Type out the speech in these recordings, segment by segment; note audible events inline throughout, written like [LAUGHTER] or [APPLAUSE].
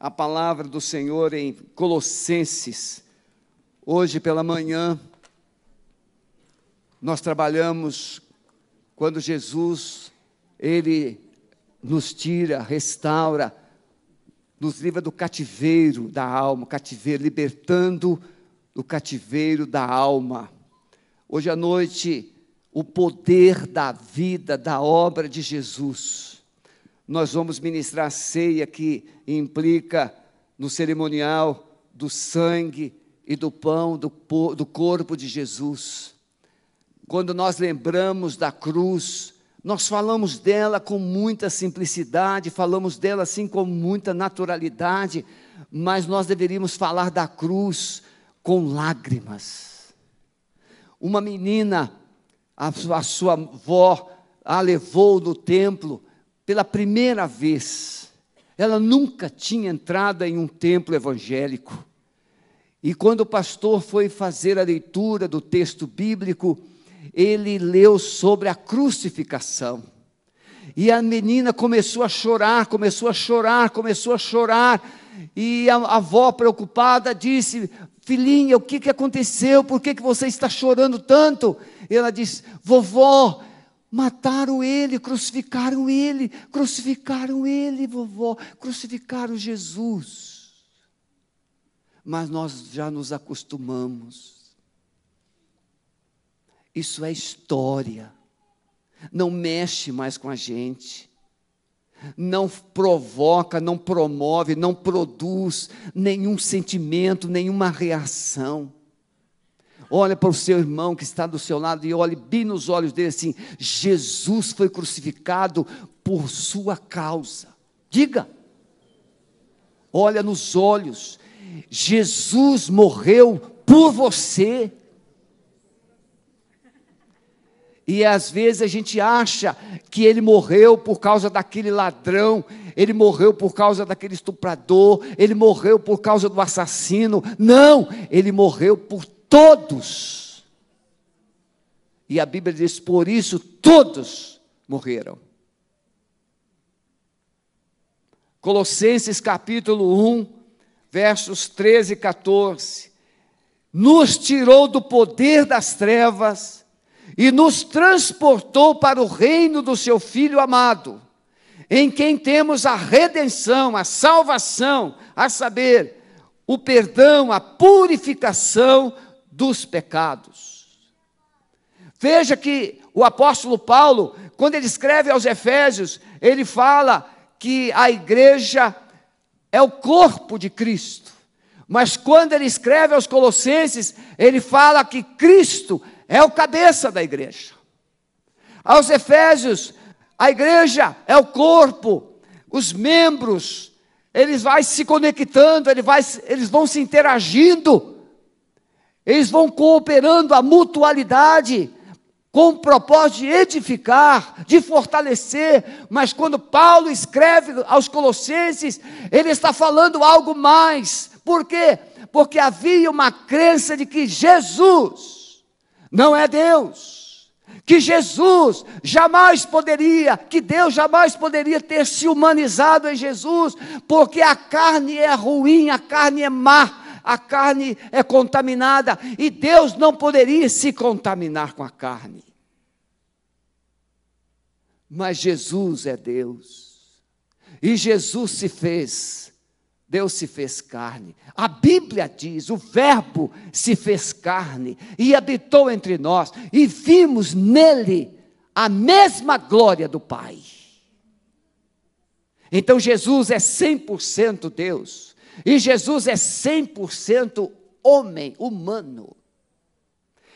a palavra do Senhor em Colossenses. Hoje pela manhã, nós trabalhamos quando Jesus, Ele nos tira, restaura, nos livra do cativeiro da alma, cativeiro, libertando do cativeiro da alma. Hoje à noite, o poder da vida, da obra de Jesus. Nós vamos ministrar a ceia que implica no cerimonial do sangue e do pão do, do corpo de Jesus. Quando nós lembramos da cruz, nós falamos dela com muita simplicidade, falamos dela assim com muita naturalidade, mas nós deveríamos falar da cruz com lágrimas. Uma menina a, a sua avó a levou no templo pela primeira vez. Ela nunca tinha entrado em um templo evangélico. E quando o pastor foi fazer a leitura do texto bíblico, ele leu sobre a crucificação. E a menina começou a chorar, começou a chorar, começou a chorar. E a, a avó, preocupada, disse: Filhinha, o que, que aconteceu? Por que, que você está chorando tanto? E ela disse: Vovó, mataram ele, crucificaram ele, crucificaram ele, vovó, crucificaram Jesus. Mas nós já nos acostumamos. Isso é história. Não mexe mais com a gente não provoca, não promove, não produz nenhum sentimento, nenhuma reação. Olha para o seu irmão que está do seu lado e olhe bem nos olhos dele assim: Jesus foi crucificado por sua causa. Diga. Olha nos olhos. Jesus morreu por você. E às vezes a gente acha que ele morreu por causa daquele ladrão, ele morreu por causa daquele estuprador, ele morreu por causa do assassino. Não, ele morreu por todos. E a Bíblia diz: por isso todos morreram. Colossenses capítulo 1, versos 13 e 14. Nos tirou do poder das trevas e nos transportou para o reino do seu Filho amado, em quem temos a redenção, a salvação, a saber, o perdão, a purificação dos pecados. Veja que o apóstolo Paulo, quando ele escreve aos Efésios, ele fala que a igreja é o corpo de Cristo. Mas quando ele escreve aos Colossenses, ele fala que Cristo é o cabeça da igreja. Aos Efésios, a igreja é o corpo, os membros, eles vão se conectando, eles, vai, eles vão se interagindo, eles vão cooperando a mutualidade, com o propósito de edificar, de fortalecer, mas quando Paulo escreve aos Colossenses, ele está falando algo mais, por quê? Porque havia uma crença de que Jesus, não é Deus. Que Jesus jamais poderia, que Deus jamais poderia ter se humanizado em Jesus, porque a carne é ruim, a carne é má, a carne é contaminada, e Deus não poderia se contaminar com a carne. Mas Jesus é Deus, e Jesus se fez Deus se fez carne. A Bíblia diz: o Verbo se fez carne e habitou entre nós, e vimos nele a mesma glória do Pai. Então Jesus é 100% Deus, e Jesus é 100% homem, humano.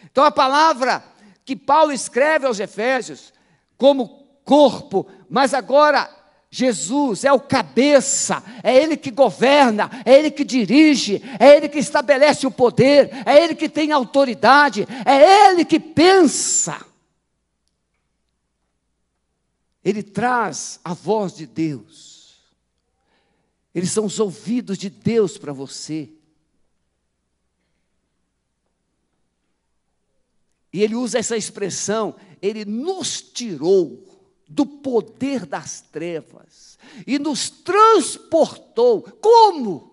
Então a palavra que Paulo escreve aos Efésios, como corpo, mas agora Jesus é o cabeça, é Ele que governa, é Ele que dirige, é Ele que estabelece o poder, é Ele que tem autoridade, é Ele que pensa. Ele traz a voz de Deus, eles são os ouvidos de Deus para você. E ele usa essa expressão, ele nos tirou do poder das trevas e nos transportou. Como?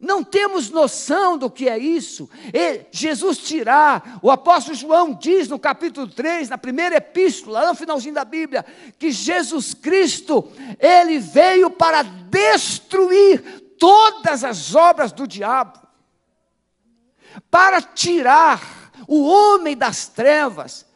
Não temos noção do que é isso. E Jesus tirar, o apóstolo João diz no capítulo 3, na primeira epístola, lá no finalzinho da Bíblia, que Jesus Cristo, ele veio para destruir todas as obras do diabo, para tirar o homem das trevas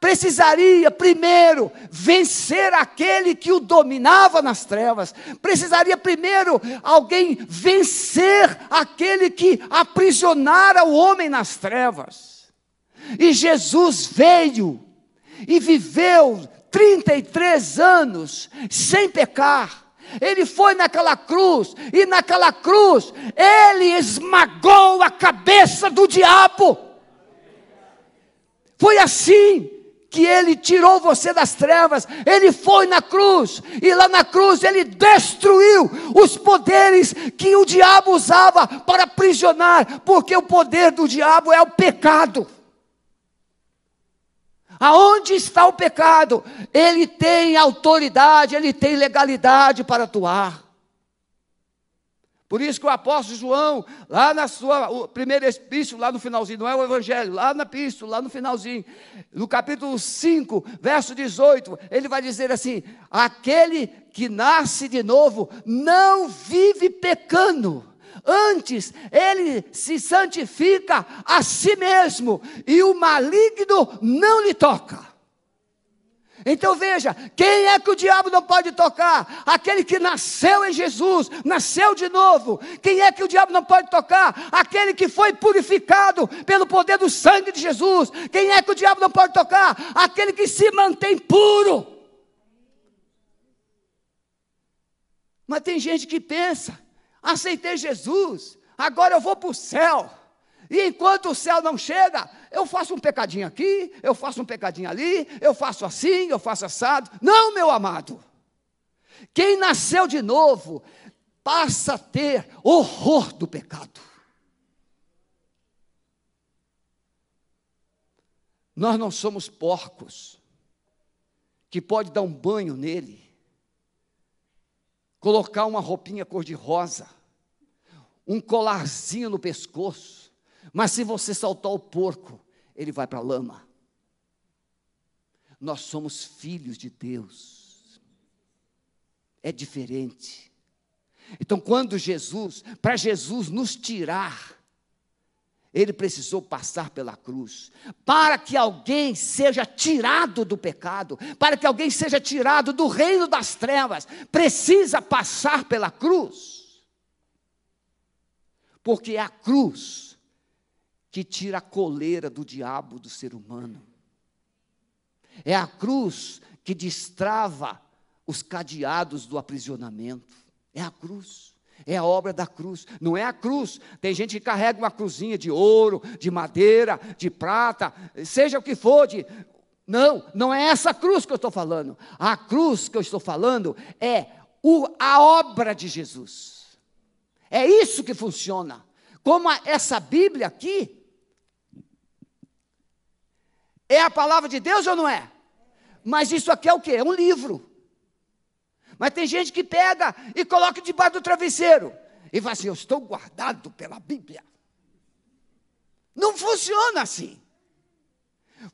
precisaria primeiro vencer aquele que o dominava nas trevas, precisaria primeiro alguém vencer aquele que aprisionara o homem nas trevas. E Jesus veio e viveu 33 anos sem pecar. Ele foi naquela cruz, e naquela cruz, ele esmagou a cabeça do diabo. Foi assim que ele tirou você das trevas, ele foi na cruz, e lá na cruz ele destruiu os poderes que o diabo usava para aprisionar, porque o poder do diabo é o pecado. Aonde está o pecado? Ele tem autoridade, ele tem legalidade para atuar. Por isso que o apóstolo João, lá na sua primeira epístola, lá no finalzinho, não é o evangelho, lá na epístola, lá no finalzinho, no capítulo 5, verso 18, ele vai dizer assim: aquele que nasce de novo não vive pecando, antes ele se santifica a si mesmo, e o maligno não lhe toca. Então veja, quem é que o diabo não pode tocar? Aquele que nasceu em Jesus, nasceu de novo. Quem é que o diabo não pode tocar? Aquele que foi purificado pelo poder do sangue de Jesus. Quem é que o diabo não pode tocar? Aquele que se mantém puro. Mas tem gente que pensa: aceitei Jesus, agora eu vou para o céu. E enquanto o céu não chega, eu faço um pecadinho aqui, eu faço um pecadinho ali, eu faço assim, eu faço assado. Não, meu amado. Quem nasceu de novo passa a ter horror do pecado. Nós não somos porcos que pode dar um banho nele, colocar uma roupinha cor-de-rosa, um colarzinho no pescoço, mas se você soltar o porco, ele vai para a lama. Nós somos filhos de Deus. É diferente. Então, quando Jesus, para Jesus nos tirar, ele precisou passar pela cruz, para que alguém seja tirado do pecado, para que alguém seja tirado do reino das trevas, precisa passar pela cruz. Porque é a cruz que tira a coleira do diabo do ser humano. É a cruz que destrava os cadeados do aprisionamento. É a cruz. É a obra da cruz, não é a cruz. Tem gente que carrega uma cruzinha de ouro, de madeira, de prata, seja o que for, de... não, não é essa cruz que eu estou falando. A cruz que eu estou falando é o, a obra de Jesus. É isso que funciona. Como a, essa Bíblia aqui, é a palavra de Deus ou não é? Mas isso aqui é o quê? É um livro. Mas tem gente que pega e coloca debaixo do travesseiro e fala assim: Eu estou guardado pela Bíblia. Não funciona assim.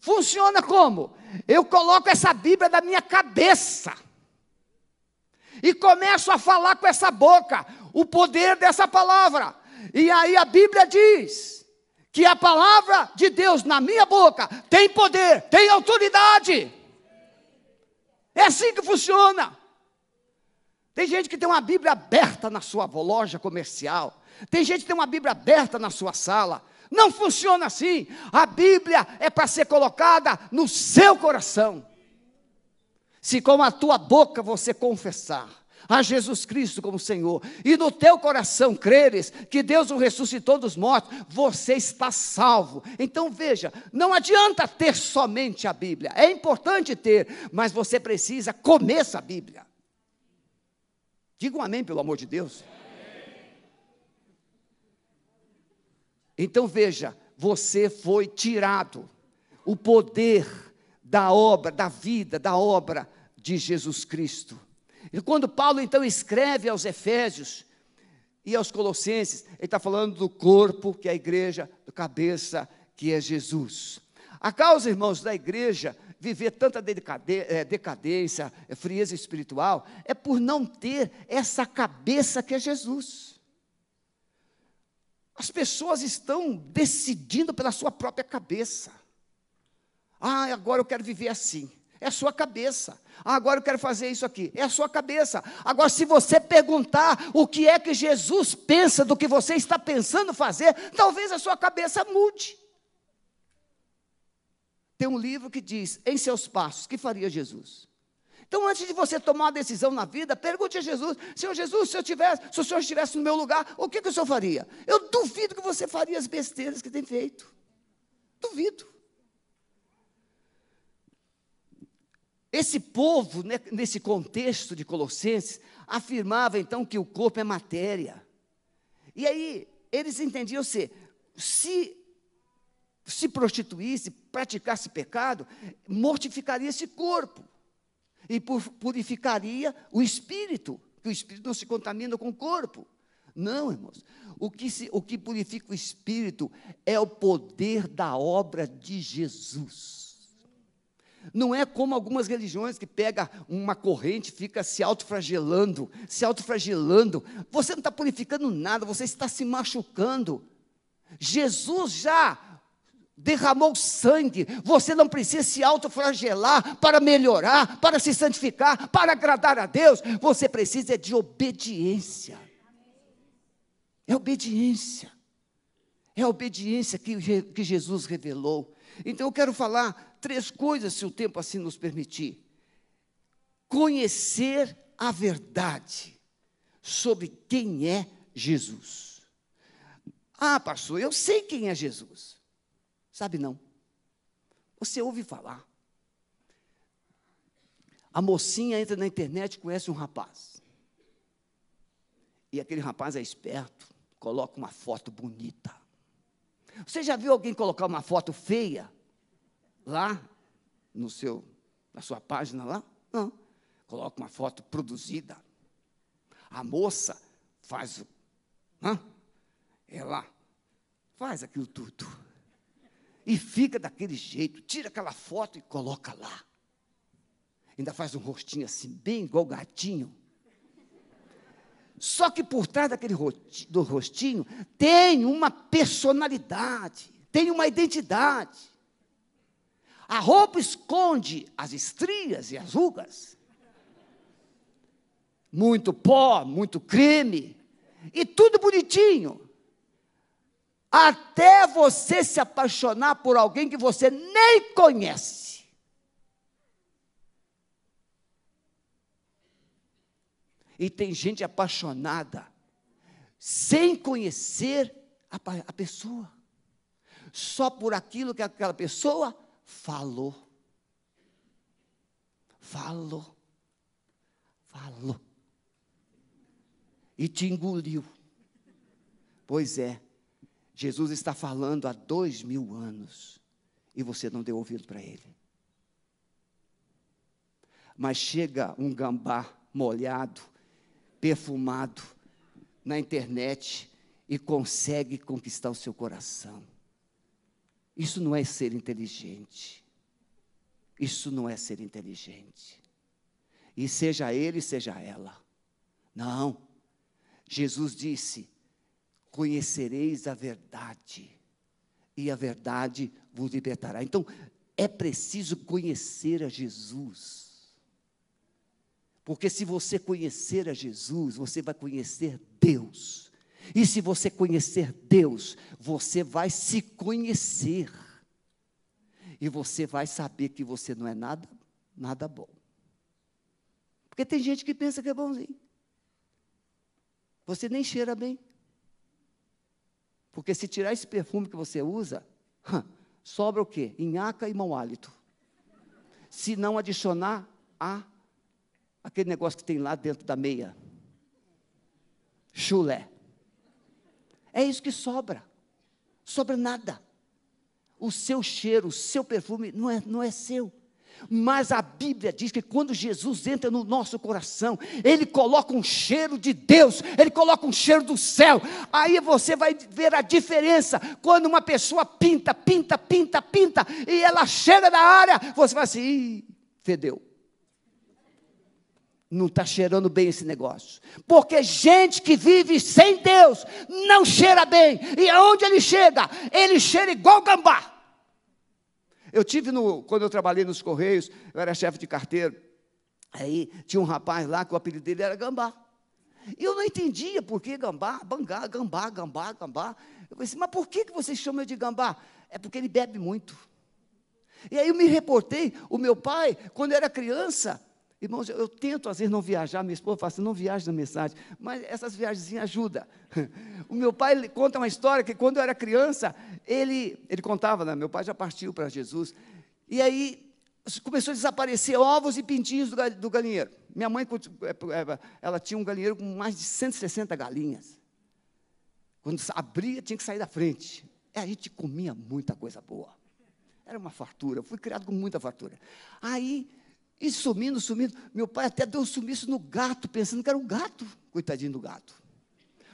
Funciona como? Eu coloco essa Bíblia na minha cabeça e começo a falar com essa boca o poder dessa palavra. E aí a Bíblia diz que a palavra de Deus na minha boca tem poder, tem autoridade. É assim que funciona. Tem gente que tem uma Bíblia aberta na sua loja comercial. Tem gente que tem uma Bíblia aberta na sua sala. Não funciona assim. A Bíblia é para ser colocada no seu coração. Se com a tua boca você confessar a Jesus Cristo como Senhor, e no teu coração creres que Deus o ressuscitou dos mortos, você está salvo. Então veja, não adianta ter somente a Bíblia, é importante ter, mas você precisa comer essa Bíblia. Diga um amém, pelo amor de Deus. Então veja, você foi tirado o poder da obra, da vida, da obra de Jesus Cristo. E quando Paulo então escreve aos Efésios e aos Colossenses, ele está falando do corpo, que é a igreja, do cabeça, que é Jesus. A causa, irmãos, da igreja viver tanta eh, decadência, eh, frieza espiritual, é por não ter essa cabeça que é Jesus. As pessoas estão decidindo pela sua própria cabeça. Ah, agora eu quero viver assim. É a sua cabeça. Ah, agora eu quero fazer isso aqui. É a sua cabeça. Agora, se você perguntar o que é que Jesus pensa do que você está pensando fazer, talvez a sua cabeça mude. Tem um livro que diz, em seus passos, que faria Jesus? Então, antes de você tomar uma decisão na vida, pergunte a Jesus: Senhor Jesus, se, eu tivesse, se o Senhor estivesse no meu lugar, o que, que o Senhor faria? Eu duvido que você faria as besteiras que tem feito. Duvido. Esse povo, né, nesse contexto de Colossenses, afirmava então que o corpo é matéria. E aí, eles entendiam ser, se se prostituísse, praticasse pecado, mortificaria esse corpo e purificaria o espírito, que o espírito não se contamina com o corpo. Não, irmãos. O que, se, o que purifica o espírito é o poder da obra de Jesus. Não é como algumas religiões que pega uma corrente e fica se autofragelando, se autofragelando. Você não está purificando nada, você está se machucando. Jesus já derramou sangue, você não precisa se autoflagelar para melhorar, para se santificar, para agradar a Deus, você precisa de obediência. É obediência. É a obediência que, que Jesus revelou. Então eu quero falar três coisas, se o tempo assim nos permitir. Conhecer a verdade sobre quem é Jesus. Ah, pastor, eu sei quem é Jesus. Sabe não. Você ouve falar. A mocinha entra na internet e conhece um rapaz. E aquele rapaz é esperto, coloca uma foto bonita. Você já viu alguém colocar uma foto feia lá no seu na sua página lá? Não. Coloca uma foto produzida. A moça faz hã? ela faz aquilo tudo e fica daquele jeito, tira aquela foto e coloca lá. Ainda faz um rostinho assim, bem igual gatinho. Só que por trás daquele do rostinho tem uma personalidade, tem uma identidade. A roupa esconde as estrias e as rugas. Muito pó, muito creme, e tudo bonitinho até você se apaixonar por alguém que você nem conhece. E tem gente apaixonada sem conhecer a, a pessoa, só por aquilo que aquela pessoa falou. Falou, falou, e te engoliu. Pois é, Jesus está falando há dois mil anos e você não deu ouvido para ele. Mas chega um gambá molhado, perfumado, na internet e consegue conquistar o seu coração. Isso não é ser inteligente. Isso não é ser inteligente. E seja ele, seja ela. Não. Jesus disse: conhecereis a verdade, e a verdade vos libertará. Então, é preciso conhecer a Jesus. Porque se você conhecer a Jesus, você vai conhecer Deus. E se você conhecer Deus, você vai se conhecer. E você vai saber que você não é nada, nada bom. Porque tem gente que pensa que é bonzinho. Você nem cheira bem. Porque se tirar esse perfume que você usa, sobra o quê? Inhaca e mau hálito. Se não adicionar a aquele negócio que tem lá dentro da meia. Chulé. É isso que sobra. Sobra nada. O seu cheiro, o seu perfume não é, não é seu. Mas a Bíblia diz que quando Jesus entra no nosso coração, Ele coloca um cheiro de Deus, Ele coloca um cheiro do céu. Aí você vai ver a diferença quando uma pessoa pinta, pinta, pinta, pinta, e ela chega na área, você vai assim, fedeu não está cheirando bem esse negócio. Porque gente que vive sem Deus não cheira bem. E aonde ele chega? Ele cheira igual gambá. Eu tive no, quando eu trabalhei nos Correios, eu era chefe de carteiro. Aí tinha um rapaz lá que o apelido dele era Gambá. E eu não entendia por que gambá, bangá, gambá, gambá, gambá. Eu falei assim, mas por que, que chamam de gambá? É porque ele bebe muito. E aí eu me reportei, o meu pai, quando eu era criança, Irmãos, eu, eu, tento às vezes não viajar, minha esposa fala assim, não viaje na mensagem, mas essas viagens ajudam. [LAUGHS] O meu pai conta uma história que quando eu era criança, ele, ele contava, né, meu pai já partiu para Jesus, e aí começou a desaparecer ovos e pintinhos do, do galinheiro. Minha mãe, é, é, ela tinha um galinheiro com mais de 160 galinhas. Quando abria, tinha que sair da frente. E a gente comia muita coisa boa. Era uma fartura, eu fui criado com muita fartura. Aí e sumindo, sumindo. Meu pai até deu um sumiço no gato, pensando que era um gato, coitadinho do gato.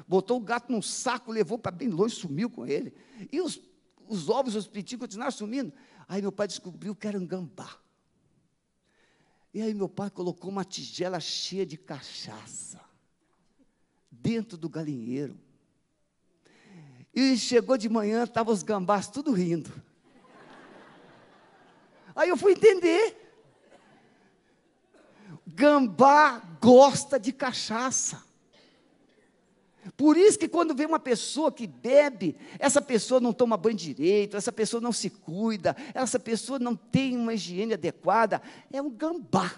Botou o gato num saco, levou para bem longe, sumiu com ele. E os, os ovos, os pitinhos continuaram sumindo. Aí meu pai descobriu que era um gambá. E aí meu pai colocou uma tigela cheia de cachaça dentro do galinheiro. E chegou de manhã, estavam os gambás tudo rindo. Aí eu fui entender. Gambá gosta de cachaça. Por isso que quando vem uma pessoa que bebe, essa pessoa não toma banho direito, essa pessoa não se cuida, essa pessoa não tem uma higiene adequada, é um gambá.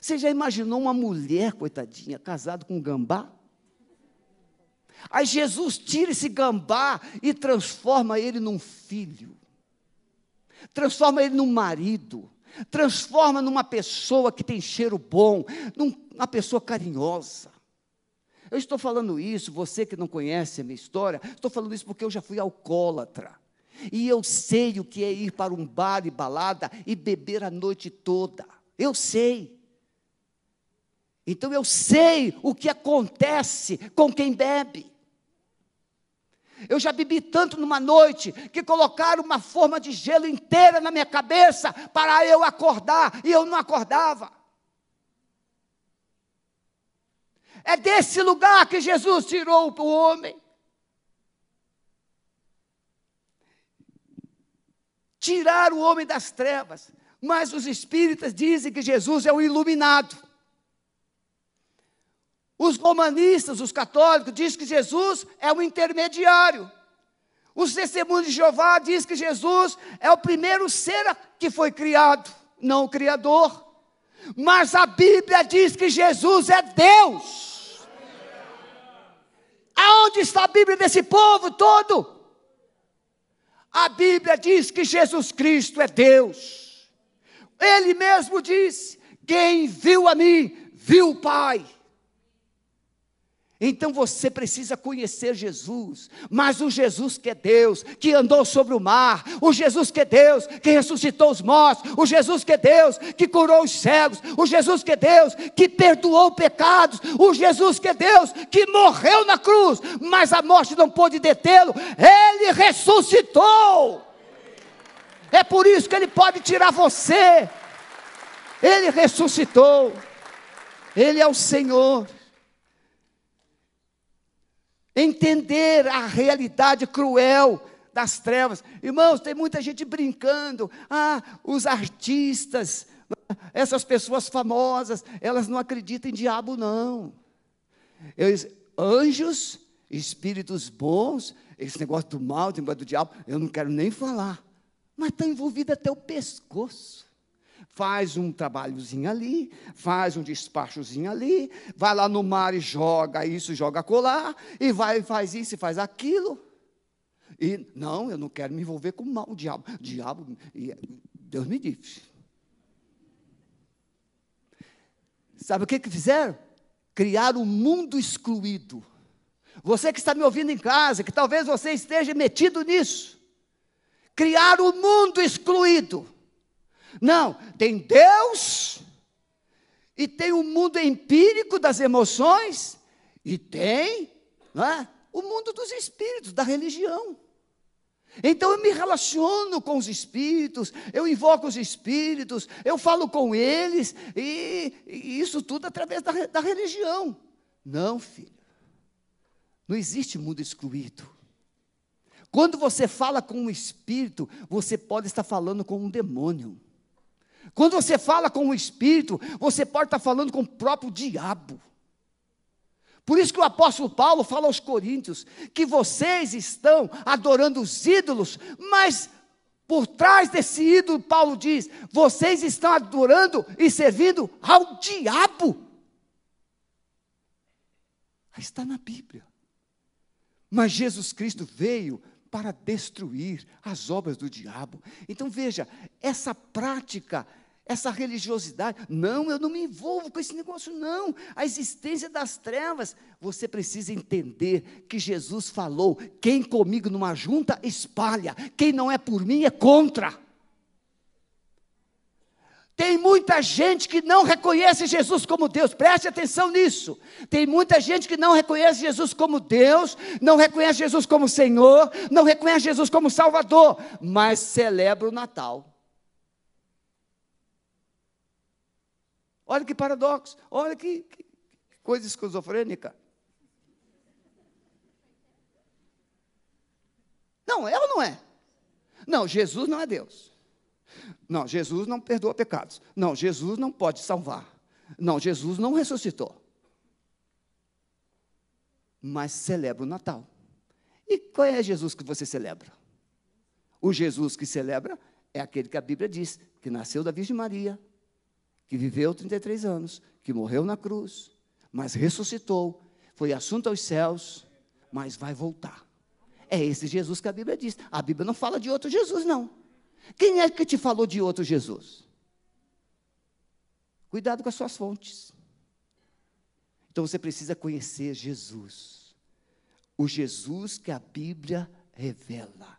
Você já imaginou uma mulher, coitadinha, casada com um gambá? Aí Jesus tira esse gambá e transforma ele num filho, transforma ele num marido, transforma numa pessoa que tem cheiro bom, numa pessoa carinhosa. Eu estou falando isso, você que não conhece a minha história, estou falando isso porque eu já fui alcoólatra. E eu sei o que é ir para um bar e balada e beber a noite toda. Eu sei. Então eu sei o que acontece com quem bebe. Eu já bebi tanto numa noite que colocaram uma forma de gelo inteira na minha cabeça para eu acordar e eu não acordava. É desse lugar que Jesus tirou o homem. Tirar o homem das trevas. Mas os espíritas dizem que Jesus é o iluminado. Os romanistas, os católicos, dizem que Jesus é o intermediário. Os testemunhos de Jeová dizem que Jesus é o primeiro ser que foi criado, não o Criador. Mas a Bíblia diz que Jesus é Deus. Aonde está a Bíblia desse povo todo? A Bíblia diz que Jesus Cristo é Deus. Ele mesmo disse: Quem viu a mim, viu o Pai. Então você precisa conhecer Jesus, mas o Jesus que é Deus, que andou sobre o mar, o Jesus que é Deus, que ressuscitou os mortos, o Jesus que é Deus, que curou os cegos, o Jesus que é Deus, que perdoou pecados, o Jesus que é Deus, que morreu na cruz, mas a morte não pôde detê-lo, ele ressuscitou. É por isso que ele pode tirar você. Ele ressuscitou. Ele é o Senhor entender a realidade cruel das trevas. Irmãos, tem muita gente brincando. Ah, os artistas, essas pessoas famosas, elas não acreditam em diabo, não. Eles, anjos, espíritos bons, esse negócio do mal, esse negócio do diabo, eu não quero nem falar. Mas está envolvido até o pescoço faz um trabalhozinho ali, faz um despachozinho ali, vai lá no mar e joga isso, joga colar, e vai faz isso e faz aquilo. E não, eu não quero me envolver com o mal, o diabo. O diabo, Deus me disse. Sabe o que, que fizeram? Criaram um mundo excluído. Você que está me ouvindo em casa, que talvez você esteja metido nisso. Criaram um mundo excluído Não, tem Deus, e tem o mundo empírico das emoções, e tem é, o mundo dos espíritos, da religião. Então eu me relaciono com os espíritos, eu invoco os espíritos, eu falo com eles, e, e isso tudo através da, da religião. Não, filho. Não existe mundo excluído. Quando você fala com um espírito, você pode estar falando com um demônio. Quando você fala com um espírito, você pode estar falando com o próprio diabo. Por isso que o apóstolo Paulo fala aos coríntios que vocês estão adorando os ídolos, mas por trás desse ídolo, Paulo diz, vocês estão adorando e servindo ao diabo. Está na Bíblia. Mas Jesus Cristo veio para destruir as obras do diabo. Então veja, essa prática essa religiosidade. Não, eu não me envolvo com esse negócio, não. A existência das trevas. Você precisa entender que Jesus falou: quem comigo numa junta, espalha. Quem não é por mim, é contra. Tem muita gente que não reconhece Jesus como Deus, preste atenção nisso. Tem muita gente que não reconhece Jesus como Deus, não reconhece Jesus como Senhor, não reconhece Jesus como Salvador, mas celebra o Natal. Olha que paradoxo, olha que, que coisa esquizofrênica. Não, é ou não é? Não, Jesus não é Deus. Não, Jesus não perdoa pecados. Não, Jesus não pode salvar. Não, Jesus não ressuscitou. Mas celebra o Natal. E qual é Jesus que você celebra? O Jesus que celebra é aquele que a Bíblia diz que nasceu da Virgem Maria, que viveu 33 anos, que morreu na cruz, mas ressuscitou, foi assunto aos céus, mas vai voltar. É esse Jesus que a Bíblia diz. A Bíblia não fala de outro Jesus, não. Quem é que te falou de outro Jesus? Cuidado com as suas fontes. Então você precisa conhecer Jesus. O Jesus que a Bíblia revela.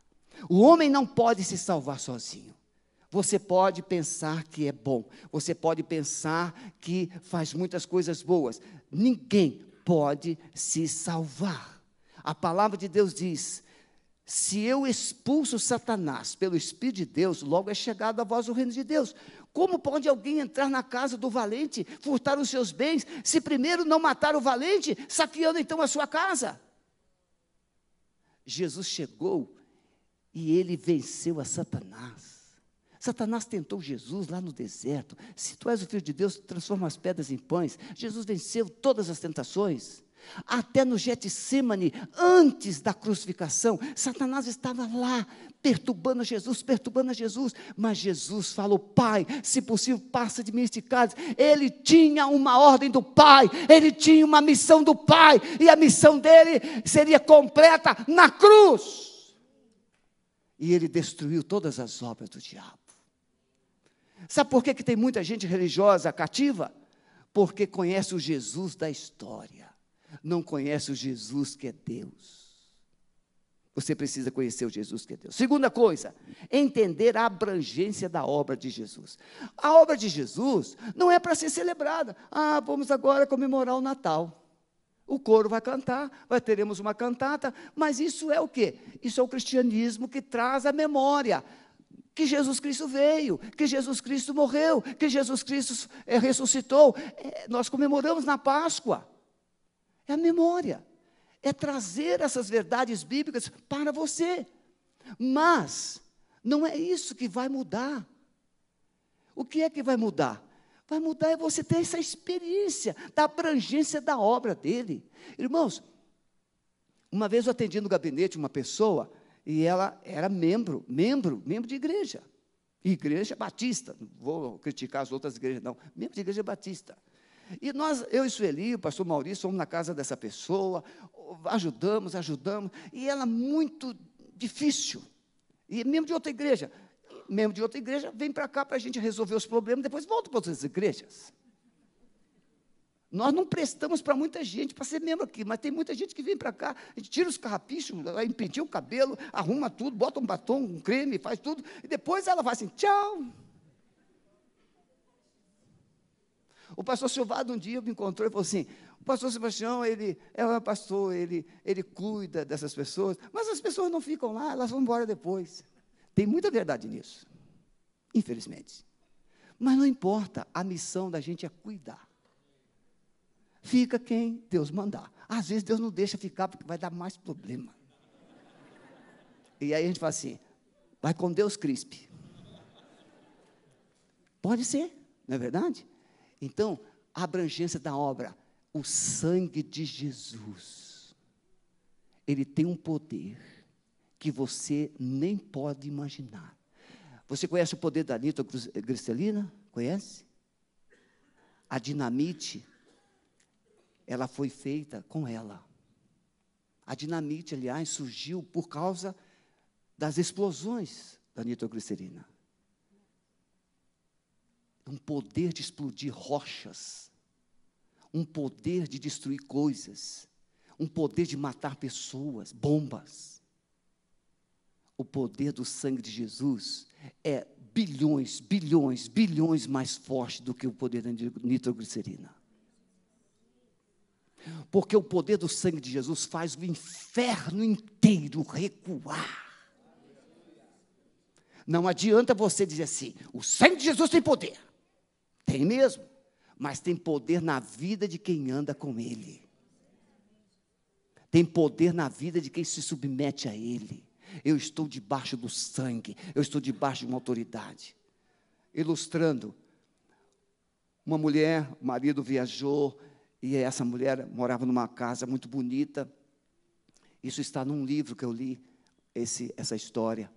O homem não pode se salvar sozinho. Você pode pensar que é bom, você pode pensar que faz muitas coisas boas. Ninguém pode se salvar. A palavra de Deus diz: se eu expulso Satanás pelo Espírito de Deus, logo é chegado a vós o reino de Deus. Como pode alguém entrar na casa do valente, furtar os seus bens, se primeiro não matar o valente, saqueando então a sua casa? Jesus chegou e ele venceu a Satanás. Satanás tentou Jesus lá no deserto. Se tu és o filho de Deus, transforma as pedras em pães. Jesus venceu todas as tentações. Até no Getsemane, antes da crucificação, Satanás estava lá, perturbando Jesus, perturbando Jesus, mas Jesus falou: Pai, se possível, passa de mim este cálice. Ele tinha uma ordem do Pai, ele tinha uma missão do Pai, e a missão dele seria completa na cruz. E ele destruiu todas as obras do diabo. Sabe por que, que tem muita gente religiosa cativa? Porque conhece o Jesus da história, não conhece o Jesus que é Deus. Você precisa conhecer o Jesus que é Deus. Segunda coisa, entender a abrangência da obra de Jesus. A obra de Jesus não é para ser celebrada. Ah, vamos agora comemorar o Natal. O coro vai cantar, vai teremos uma cantata, mas isso é o quê? Isso é o cristianismo que traz a memória que Jesus Cristo veio, que Jesus Cristo morreu, que Jesus Cristo é, ressuscitou. É, nós comemoramos na Páscoa. É a memória. É trazer essas verdades bíblicas para você. Mas não é isso que vai mudar. O que é que vai mudar? Vai mudar é você ter essa experiência da abrangência da obra dele. Irmãos, uma vez eu atendi no gabinete uma pessoa e ela era membro, membro, membro de igreja. Igreja batista, não vou criticar as outras igrejas, não, membro de igreja batista. E nós, eu e Sueli, o pastor Maurício, fomos na casa dessa pessoa, ajudamos, ajudamos, e ela muito difícil. E membro de outra igreja. Membro de outra igreja, vem para cá para a gente resolver os problemas, depois volta para outras igrejas. Nós não prestamos para muita gente para ser membro aqui, mas tem muita gente que vem para cá, a gente tira os carrapichos, impedir o cabelo, arruma tudo, bota um batom, um creme, faz tudo, e depois ela vai assim, tchau. O pastor Silvado um dia me encontrou e falou assim: o pastor Sebastião, ele é pastor, ele, ele cuida dessas pessoas, mas as pessoas não ficam lá, elas vão embora depois. Tem muita verdade nisso, infelizmente. Mas não importa, a missão da gente é cuidar. Fica quem Deus mandar. Às vezes Deus não deixa ficar porque vai dar mais problema. E aí a gente fala assim: vai com Deus, crispe. Pode ser, não é verdade? Então, a abrangência da obra, o sangue de Jesus, ele tem um poder que você nem pode imaginar. Você conhece o poder da nitroglicerina? Conhece? A dinamite, ela foi feita com ela. A dinamite, aliás, surgiu por causa das explosões da nitroglicerina um poder de explodir rochas, um poder de destruir coisas, um poder de matar pessoas, bombas. O poder do sangue de Jesus é bilhões, bilhões, bilhões mais forte do que o poder da nitroglicerina. Porque o poder do sangue de Jesus faz o inferno inteiro recuar. Não adianta você dizer assim: o sangue de Jesus tem poder. Tem mesmo, mas tem poder na vida de quem anda com Ele. Tem poder na vida de quem se submete a Ele. Eu estou debaixo do sangue, eu estou debaixo de uma autoridade. Ilustrando, uma mulher, o marido viajou, e essa mulher morava numa casa muito bonita. Isso está num livro que eu li, esse, essa história.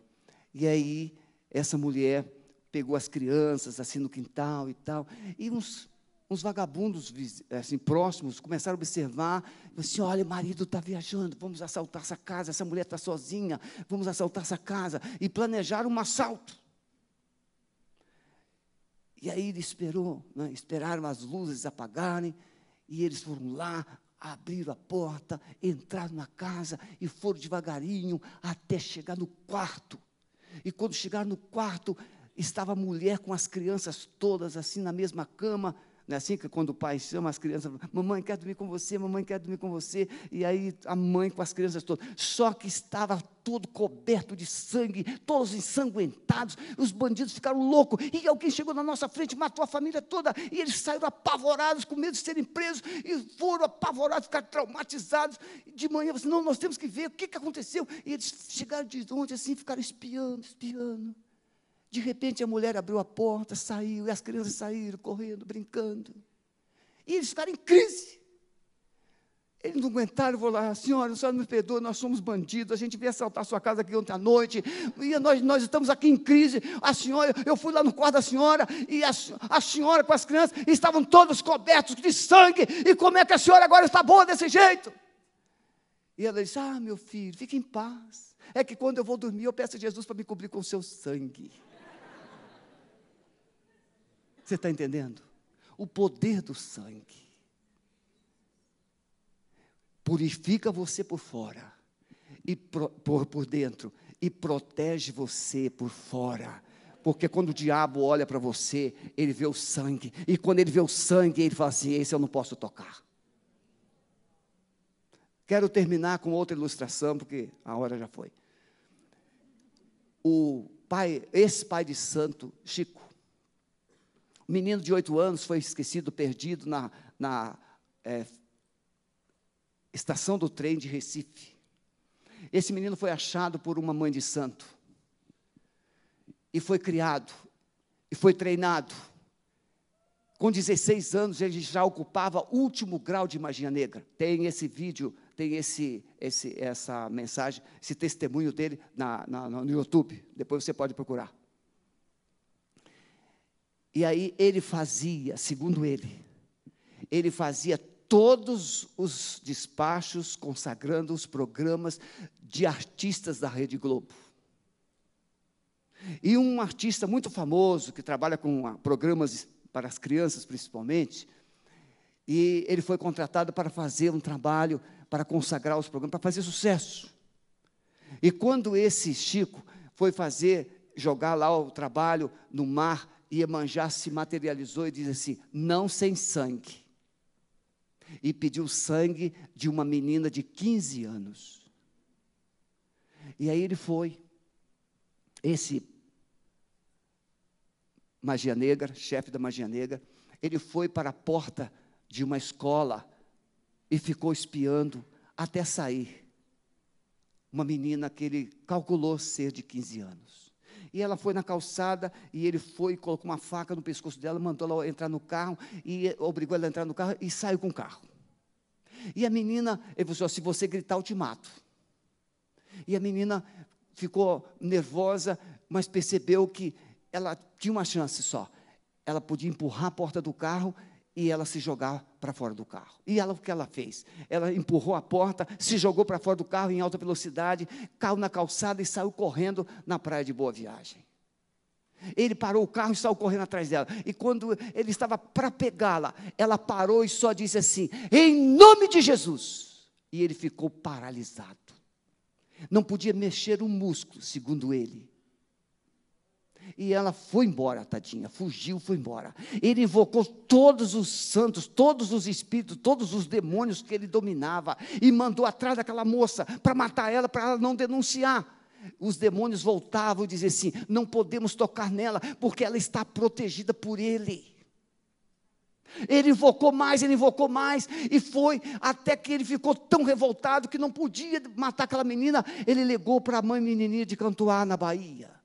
E aí, essa mulher pegou as crianças assim no quintal e tal, e uns, uns vagabundos assim, próximos começaram a observar, assim, olha, o marido está viajando, vamos assaltar essa casa, essa mulher está sozinha, vamos assaltar essa casa, e planejaram um assalto. E aí ele esperou, né, esperaram as luzes apagarem, e eles foram lá, abriram a porta, entraram na casa e foram devagarinho até chegar no quarto. E quando chegaram no quarto, estava a mulher com as crianças todas assim na mesma cama. Não é assim que quando o pai chama as crianças, mamãe quer dormir com você, mamãe quer dormir com você, e aí a mãe com as crianças todas. Só que estava todo coberto de sangue, todos ensanguentados, os bandidos ficaram loucos, e alguém chegou na nossa frente, matou a família toda, e eles saíram apavorados, com medo de serem presos, e foram apavorados, ficaram traumatizados. De manhã, assim, não, nós temos que ver o que, que aconteceu. E eles chegaram de onde assim, ficaram espiando, espiando. De repente a mulher abriu a porta, saiu, e as crianças saíram correndo, brincando. E eles ficaram em crise. Eles não aguentaram, vou lá, senhora, a senhora nos perdoa, nós somos bandidos, a gente veio assaltar a sua casa aqui ontem à noite, e nós, nós estamos aqui em crise. A senhora, eu fui lá no quarto da senhora, e a, a senhora com as crianças estavam todos cobertos de sangue, e como é que a senhora agora está boa desse jeito? E ela disse: Ah, meu filho, fique em paz. É que quando eu vou dormir, eu peço a Jesus para me cobrir com o seu sangue. Você está entendendo? O poder do sangue purifica você por fora e por, por, por dentro e protege você por fora. Porque quando o diabo olha para você, ele vê o sangue. E quando ele vê o sangue, ele fala assim: esse eu não posso tocar. Quero terminar com outra ilustração, porque a hora já foi. O pai, esse pai de santo, Chico, menino de oito anos foi esquecido, perdido na, na é, estação do trem de Recife. Esse menino foi achado por uma mãe de santo. E foi criado. E foi treinado. Com 16 anos, ele já ocupava o último grau de magia negra. Tem esse vídeo, tem esse, esse, essa mensagem, esse testemunho dele na, na, no YouTube. Depois você pode procurar. E aí ele fazia, segundo ele, ele fazia todos os despachos consagrando os programas de artistas da Rede Globo. E um artista muito famoso que trabalha com programas para as crianças principalmente, e ele foi contratado para fazer um trabalho para consagrar os programas, para fazer sucesso. E quando esse Chico foi fazer jogar lá o trabalho no mar Iemanjá se materializou e disse assim: não sem sangue. E pediu sangue de uma menina de 15 anos. E aí ele foi. Esse magia negra, chefe da magia negra, ele foi para a porta de uma escola e ficou espiando até sair. Uma menina que ele calculou ser de 15 anos. E ela foi na calçada e ele foi, colocou uma faca no pescoço dela, mandou ela entrar no carro e obrigou ela a entrar no carro e saiu com o carro. E a menina, ele falou assim, se você gritar, eu te mato. E a menina ficou nervosa, mas percebeu que ela tinha uma chance só. Ela podia empurrar a porta do carro e ela se jogar para fora do carro. E ela o que ela fez? Ela empurrou a porta, se jogou para fora do carro em alta velocidade, caiu na calçada e saiu correndo na praia de Boa Viagem. Ele parou o carro e saiu correndo atrás dela. E quando ele estava para pegá-la, ela parou e só disse assim: "Em nome de Jesus". E ele ficou paralisado. Não podia mexer um músculo, segundo ele. E ela foi embora, tadinha, fugiu, foi embora. Ele invocou todos os santos, todos os espíritos, todos os demônios que ele dominava e mandou atrás daquela moça para matar ela, para ela não denunciar. Os demônios voltavam e diziam assim: não podemos tocar nela, porque ela está protegida por ele. Ele invocou mais, ele invocou mais, e foi até que ele ficou tão revoltado que não podia matar aquela menina. Ele ligou para a mãe menininha de Cantuá, na Bahia.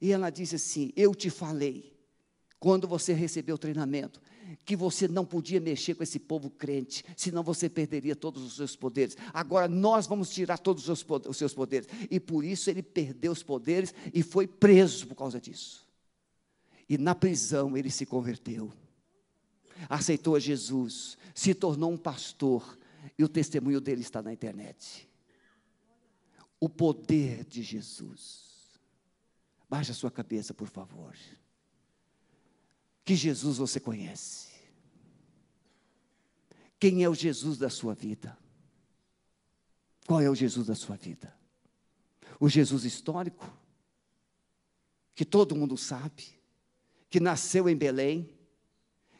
E ela disse assim: Eu te falei, quando você recebeu o treinamento, que você não podia mexer com esse povo crente, senão você perderia todos os seus poderes. Agora nós vamos tirar todos os seus poderes. E por isso ele perdeu os poderes e foi preso por causa disso. E na prisão ele se converteu, aceitou Jesus, se tornou um pastor, e o testemunho dele está na internet. O poder de Jesus. Baixe a sua cabeça, por favor. Que Jesus você conhece? Quem é o Jesus da sua vida? Qual é o Jesus da sua vida? O Jesus histórico? Que todo mundo sabe? Que nasceu em Belém?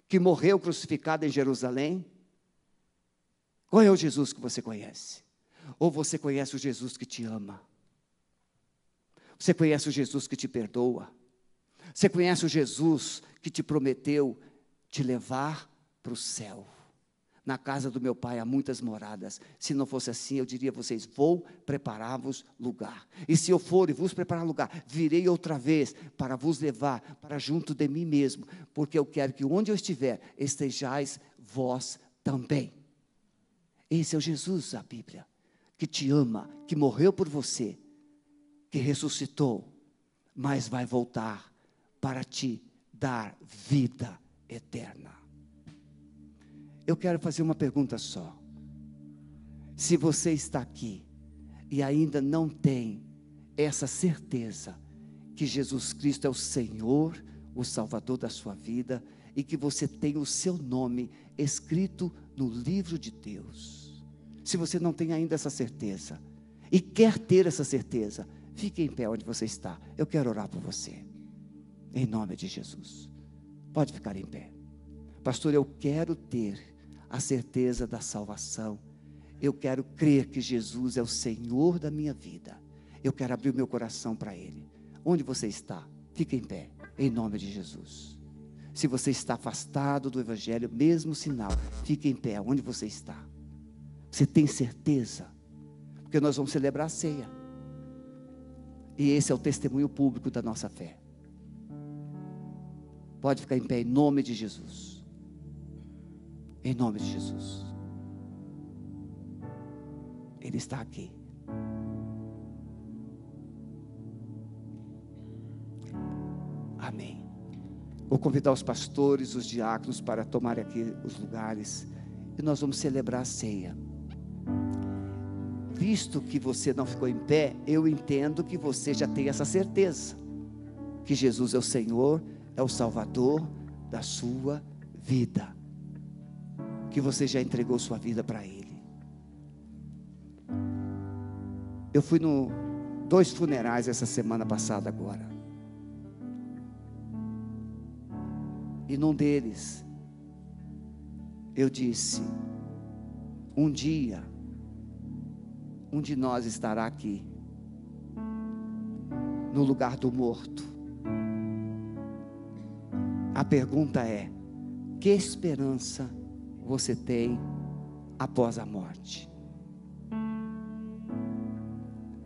Que morreu crucificado em Jerusalém? Qual é o Jesus que você conhece? Ou você conhece o Jesus que te ama? Você conhece o Jesus que te perdoa? Você conhece o Jesus que te prometeu te levar para o céu? Na casa do meu pai há muitas moradas. Se não fosse assim, eu diria a vocês: vou preparar-vos lugar. E se eu for e vos preparar lugar, virei outra vez para vos levar para junto de mim mesmo, porque eu quero que onde eu estiver, estejais vós também. Esse é o Jesus da Bíblia, que te ama, que morreu por você que ressuscitou, mas vai voltar para te dar vida eterna. Eu quero fazer uma pergunta só. Se você está aqui e ainda não tem essa certeza que Jesus Cristo é o Senhor, o Salvador da sua vida e que você tem o seu nome escrito no livro de Deus. Se você não tem ainda essa certeza e quer ter essa certeza, Fique em pé onde você está. Eu quero orar por você. Em nome de Jesus. Pode ficar em pé. Pastor, eu quero ter a certeza da salvação. Eu quero crer que Jesus é o Senhor da minha vida. Eu quero abrir o meu coração para Ele. Onde você está? Fique em pé, em nome de Jesus. Se você está afastado do Evangelho, mesmo sinal, fique em pé, onde você está. Você tem certeza? Porque nós vamos celebrar a ceia. E esse é o testemunho público da nossa fé. Pode ficar em pé em nome de Jesus. Em nome de Jesus. Ele está aqui. Amém. Vou convidar os pastores, os diáconos para tomarem aqui os lugares e nós vamos celebrar a ceia visto que você não ficou em pé, eu entendo que você já tem essa certeza. Que Jesus é o Senhor, é o Salvador da sua vida. Que você já entregou sua vida para Ele. Eu fui no dois funerais essa semana passada agora. E num deles, eu disse: um dia, um de nós estará aqui, no lugar do morto. A pergunta é: que esperança você tem após a morte?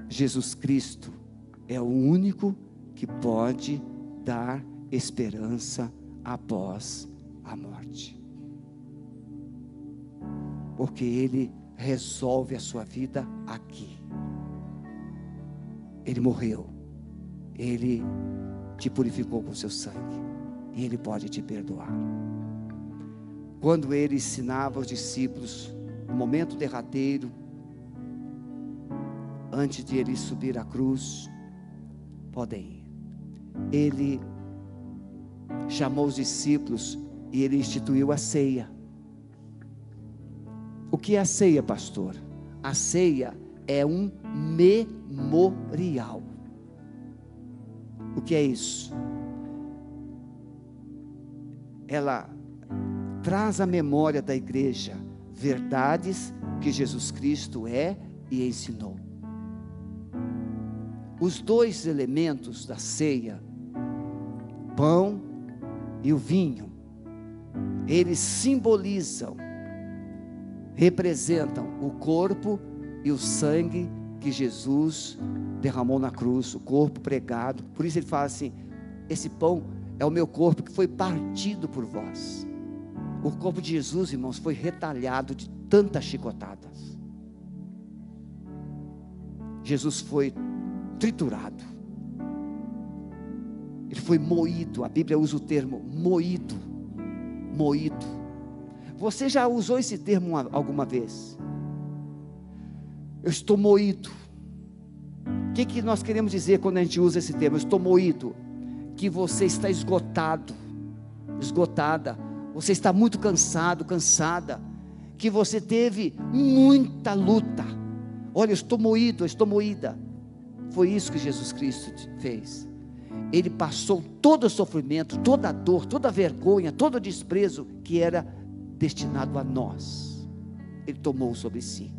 Jesus Cristo é o único que pode dar esperança após a morte. Porque Ele resolve a sua vida aqui. Ele morreu, Ele te purificou com seu sangue, e Ele pode te perdoar. Quando Ele ensinava os discípulos, no momento derradeiro, antes de Ele subir à cruz, podem ir. Ele chamou os discípulos e ele instituiu a ceia. O que é a ceia, pastor? A ceia é um memorial. O que é isso? Ela traz à memória da igreja verdades que Jesus Cristo é e ensinou. Os dois elementos da ceia, pão e o vinho, eles simbolizam, representam o corpo e o sangue que Jesus derramou na cruz, o corpo pregado. Por isso ele fala assim: esse pão é o meu corpo que foi partido por vós. O corpo de Jesus, irmãos, foi retalhado de tantas chicotadas. Jesus foi triturado. Ele foi moído. A Bíblia usa o termo moído. Moído. Você já usou esse termo uma, alguma vez? Eu estou moído. O que, que nós queremos dizer quando a gente usa esse termo? Eu estou moído. Que você está esgotado, esgotada. Você está muito cansado, cansada. Que você teve muita luta. Olha, eu estou moído, eu estou moída. Foi isso que Jesus Cristo fez. Ele passou todo o sofrimento, toda a dor, toda a vergonha, todo o desprezo que era destinado a nós. Ele tomou sobre si.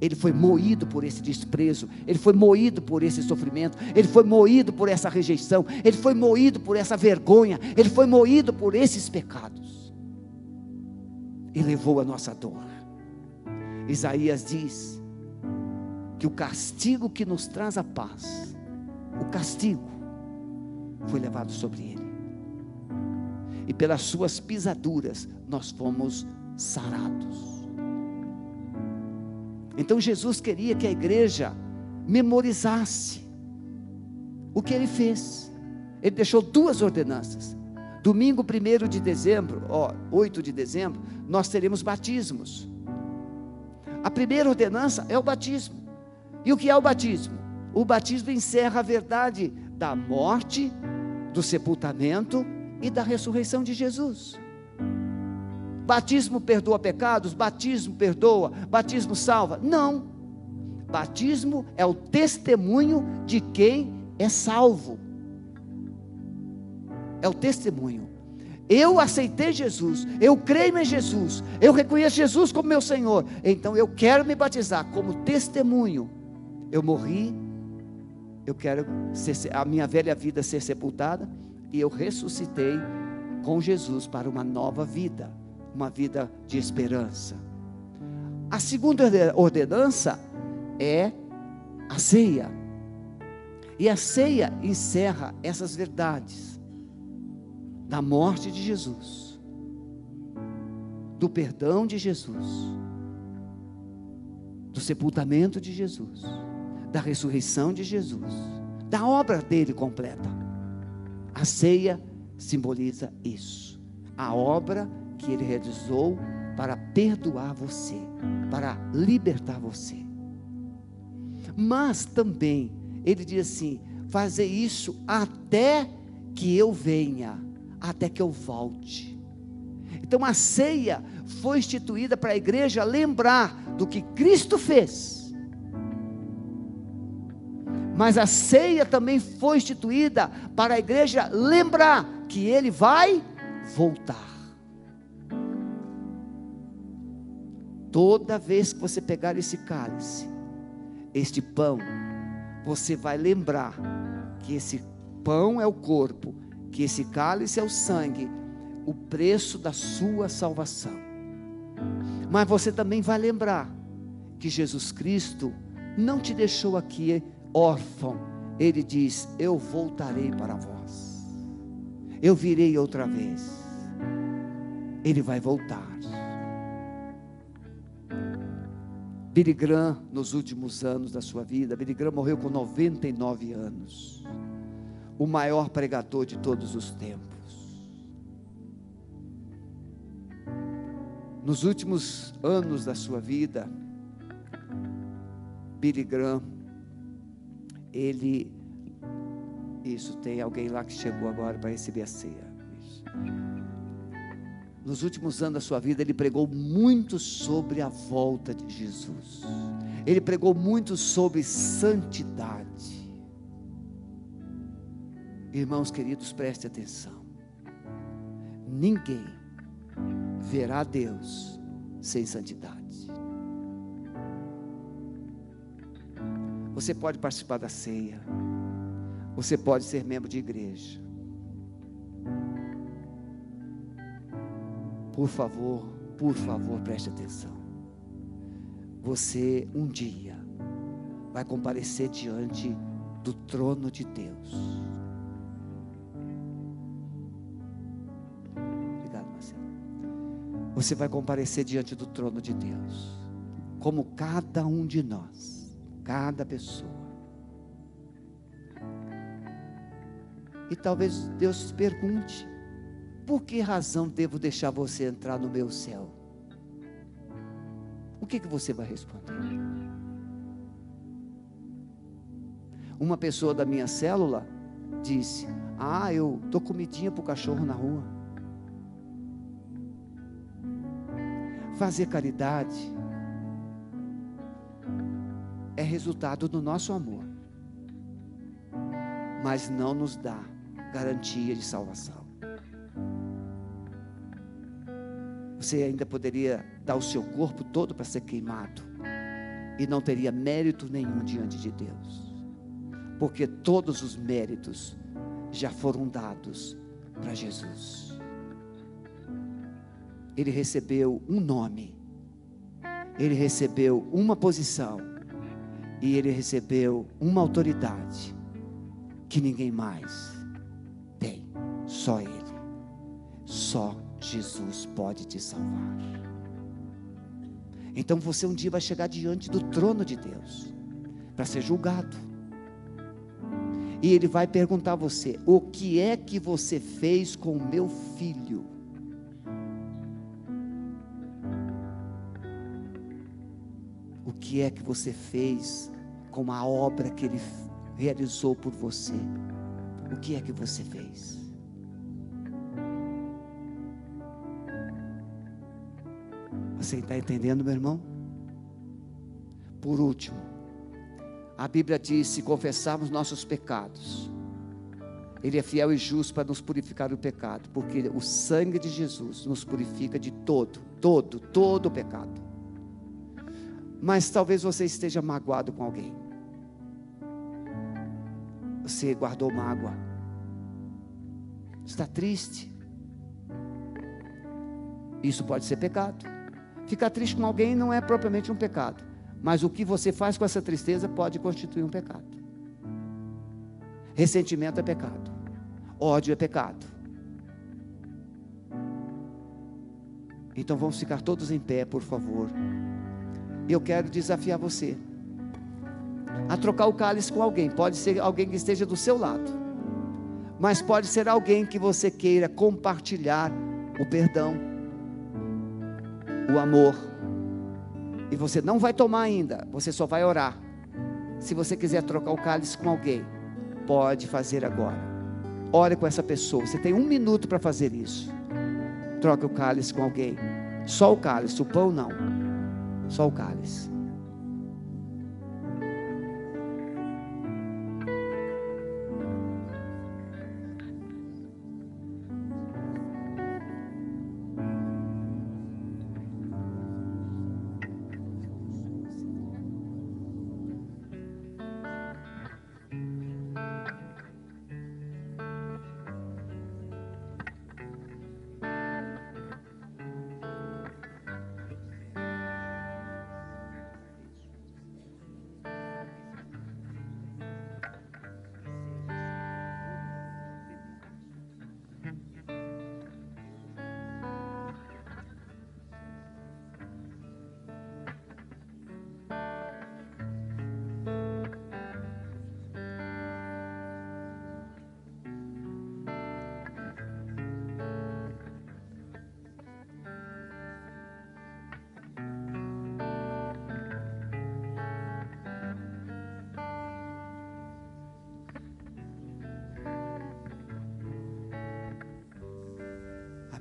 Ele foi moído por esse desprezo, ele foi moído por esse sofrimento, ele foi moído por essa rejeição, ele foi moído por essa vergonha, ele foi moído por esses pecados. E levou a nossa dor. Isaías diz: que o castigo que nos traz a paz, o castigo, foi levado sobre ele. E pelas suas pisaduras nós fomos sarados. Então Jesus queria que a igreja memorizasse o que ele fez. Ele deixou duas ordenanças. Domingo 1 de dezembro, ó, 8 de dezembro, nós teremos batismos. A primeira ordenança é o batismo. E o que é o batismo? O batismo encerra a verdade da morte, do sepultamento e da ressurreição de Jesus. Batismo perdoa pecados, batismo perdoa, batismo salva. Não. Batismo é o testemunho de quem é salvo. É o testemunho. Eu aceitei Jesus, eu creio em Jesus, eu reconheço Jesus como meu Senhor, então eu quero me batizar como testemunho eu morri, eu quero ser, a minha velha vida ser sepultada e eu ressuscitei com Jesus para uma nova vida, uma vida de esperança. A segunda ordenança é a ceia. E a ceia encerra essas verdades da morte de Jesus, do perdão de Jesus, do sepultamento de Jesus da ressurreição de Jesus, da obra dele completa. A ceia simboliza isso. A obra que ele realizou para perdoar você, para libertar você. Mas também ele diz assim: fazer isso até que eu venha, até que eu volte. Então a ceia foi instituída para a igreja lembrar do que Cristo fez mas a ceia também foi instituída para a igreja lembrar que ele vai voltar. Toda vez que você pegar esse cálice, este pão, você vai lembrar que esse pão é o corpo, que esse cálice é o sangue, o preço da sua salvação. Mas você também vai lembrar que Jesus Cristo não te deixou aqui órfão. Ele diz: Eu voltarei para vós. Eu virei outra vez. Ele vai voltar. Billy Graham, nos últimos anos da sua vida, Billy Graham morreu com 99 anos. O maior pregador de todos os tempos. Nos últimos anos da sua vida, Billy Graham, ele. Isso, tem alguém lá que chegou agora para receber a ceia. Isso nos últimos anos da sua vida, ele pregou muito sobre a volta de Jesus. Ele pregou muito sobre santidade. Irmãos queridos, preste atenção. Ninguém verá Deus sem santidade. Você pode participar da ceia. Você pode ser membro de igreja. Por favor, por favor, preste atenção. Você um dia vai comparecer diante do trono de Deus. Obrigado, Marcelo. Você vai comparecer diante do trono de Deus, como cada um de nós, cada pessoa. E talvez Deus pergunte: por que razão devo deixar você entrar no meu céu? O que, que você vai responder? Uma pessoa da minha célula disse: Ah, eu dou comidinha para o cachorro na rua. Fazer caridade resultado do nosso amor, mas não nos dá garantia de salvação. Você ainda poderia dar o seu corpo todo para ser queimado e não teria mérito nenhum diante de Deus, porque todos os méritos já foram dados para Jesus. Ele recebeu um nome, ele recebeu uma posição e ele recebeu uma autoridade que ninguém mais tem, só ele, só Jesus pode te salvar. Então você um dia vai chegar diante do trono de Deus para ser julgado. E ele vai perguntar a você: O que é que você fez com o meu filho? O que é que você fez com a obra que ele realizou por você? O que é que você fez? Você está entendendo, meu irmão? Por último, a Bíblia diz: se confessarmos nossos pecados, Ele é fiel e justo para nos purificar do pecado, porque o sangue de Jesus nos purifica de todo, todo, todo o pecado. Mas talvez você esteja magoado com alguém, você guardou mágoa, está triste, isso pode ser pecado. Ficar triste com alguém não é propriamente um pecado, mas o que você faz com essa tristeza pode constituir um pecado. Ressentimento é pecado, ódio é pecado. Então vamos ficar todos em pé, por favor. Eu quero desafiar você a trocar o cálice com alguém. Pode ser alguém que esteja do seu lado, mas pode ser alguém que você queira compartilhar o perdão o amor. E você não vai tomar ainda, você só vai orar. Se você quiser trocar o cálice com alguém, pode fazer agora. Ore com essa pessoa. Você tem um minuto para fazer isso. Troque o cálice com alguém. Só o cálice, o pão não. Só o cálice.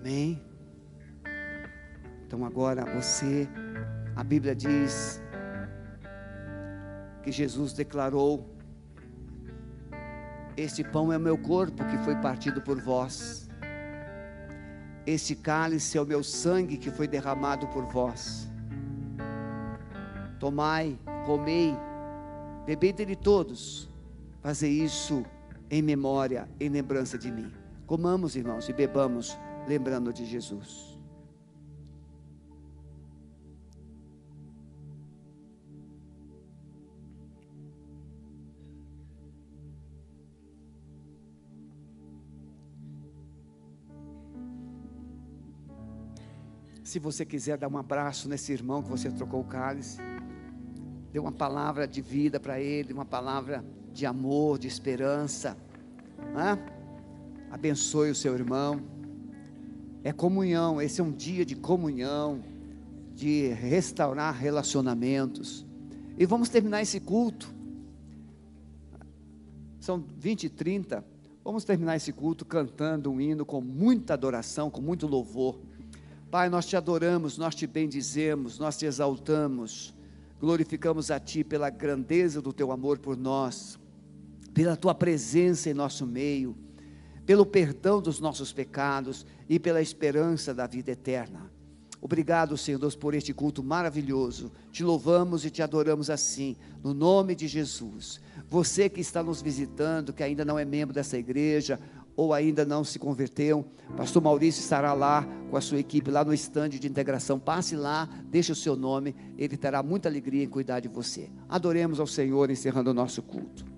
Amém? Então agora você, a Bíblia diz que Jesus declarou: Este pão é o meu corpo que foi partido por vós. Este cálice é o meu sangue que foi derramado por vós. Tomai, comei, bebei dele todos. Fazer isso em memória, em lembrança de mim. Comamos, irmãos, e bebamos, lembrando de Jesus. Se você quiser dar um abraço nesse irmão que você trocou o cálice, dê uma palavra de vida para ele, uma palavra de amor, de esperança. Né? Abençoe o seu irmão. É comunhão, esse é um dia de comunhão, de restaurar relacionamentos. E vamos terminar esse culto. São 20 e 30. Vamos terminar esse culto cantando um hino com muita adoração, com muito louvor. Pai, nós te adoramos, nós te bendizemos, nós te exaltamos, glorificamos a Ti pela grandeza do Teu amor por nós, pela Tua presença em nosso meio, pelo perdão dos nossos pecados e pela esperança da vida eterna. Obrigado, Senhor Deus, por este culto maravilhoso. Te louvamos e te adoramos assim, no nome de Jesus. Você que está nos visitando, que ainda não é membro dessa igreja, ou ainda não se converteu, pastor Maurício estará lá com a sua equipe, lá no estande de integração. Passe lá, deixe o seu nome, ele terá muita alegria em cuidar de você. Adoremos ao Senhor, encerrando o nosso culto.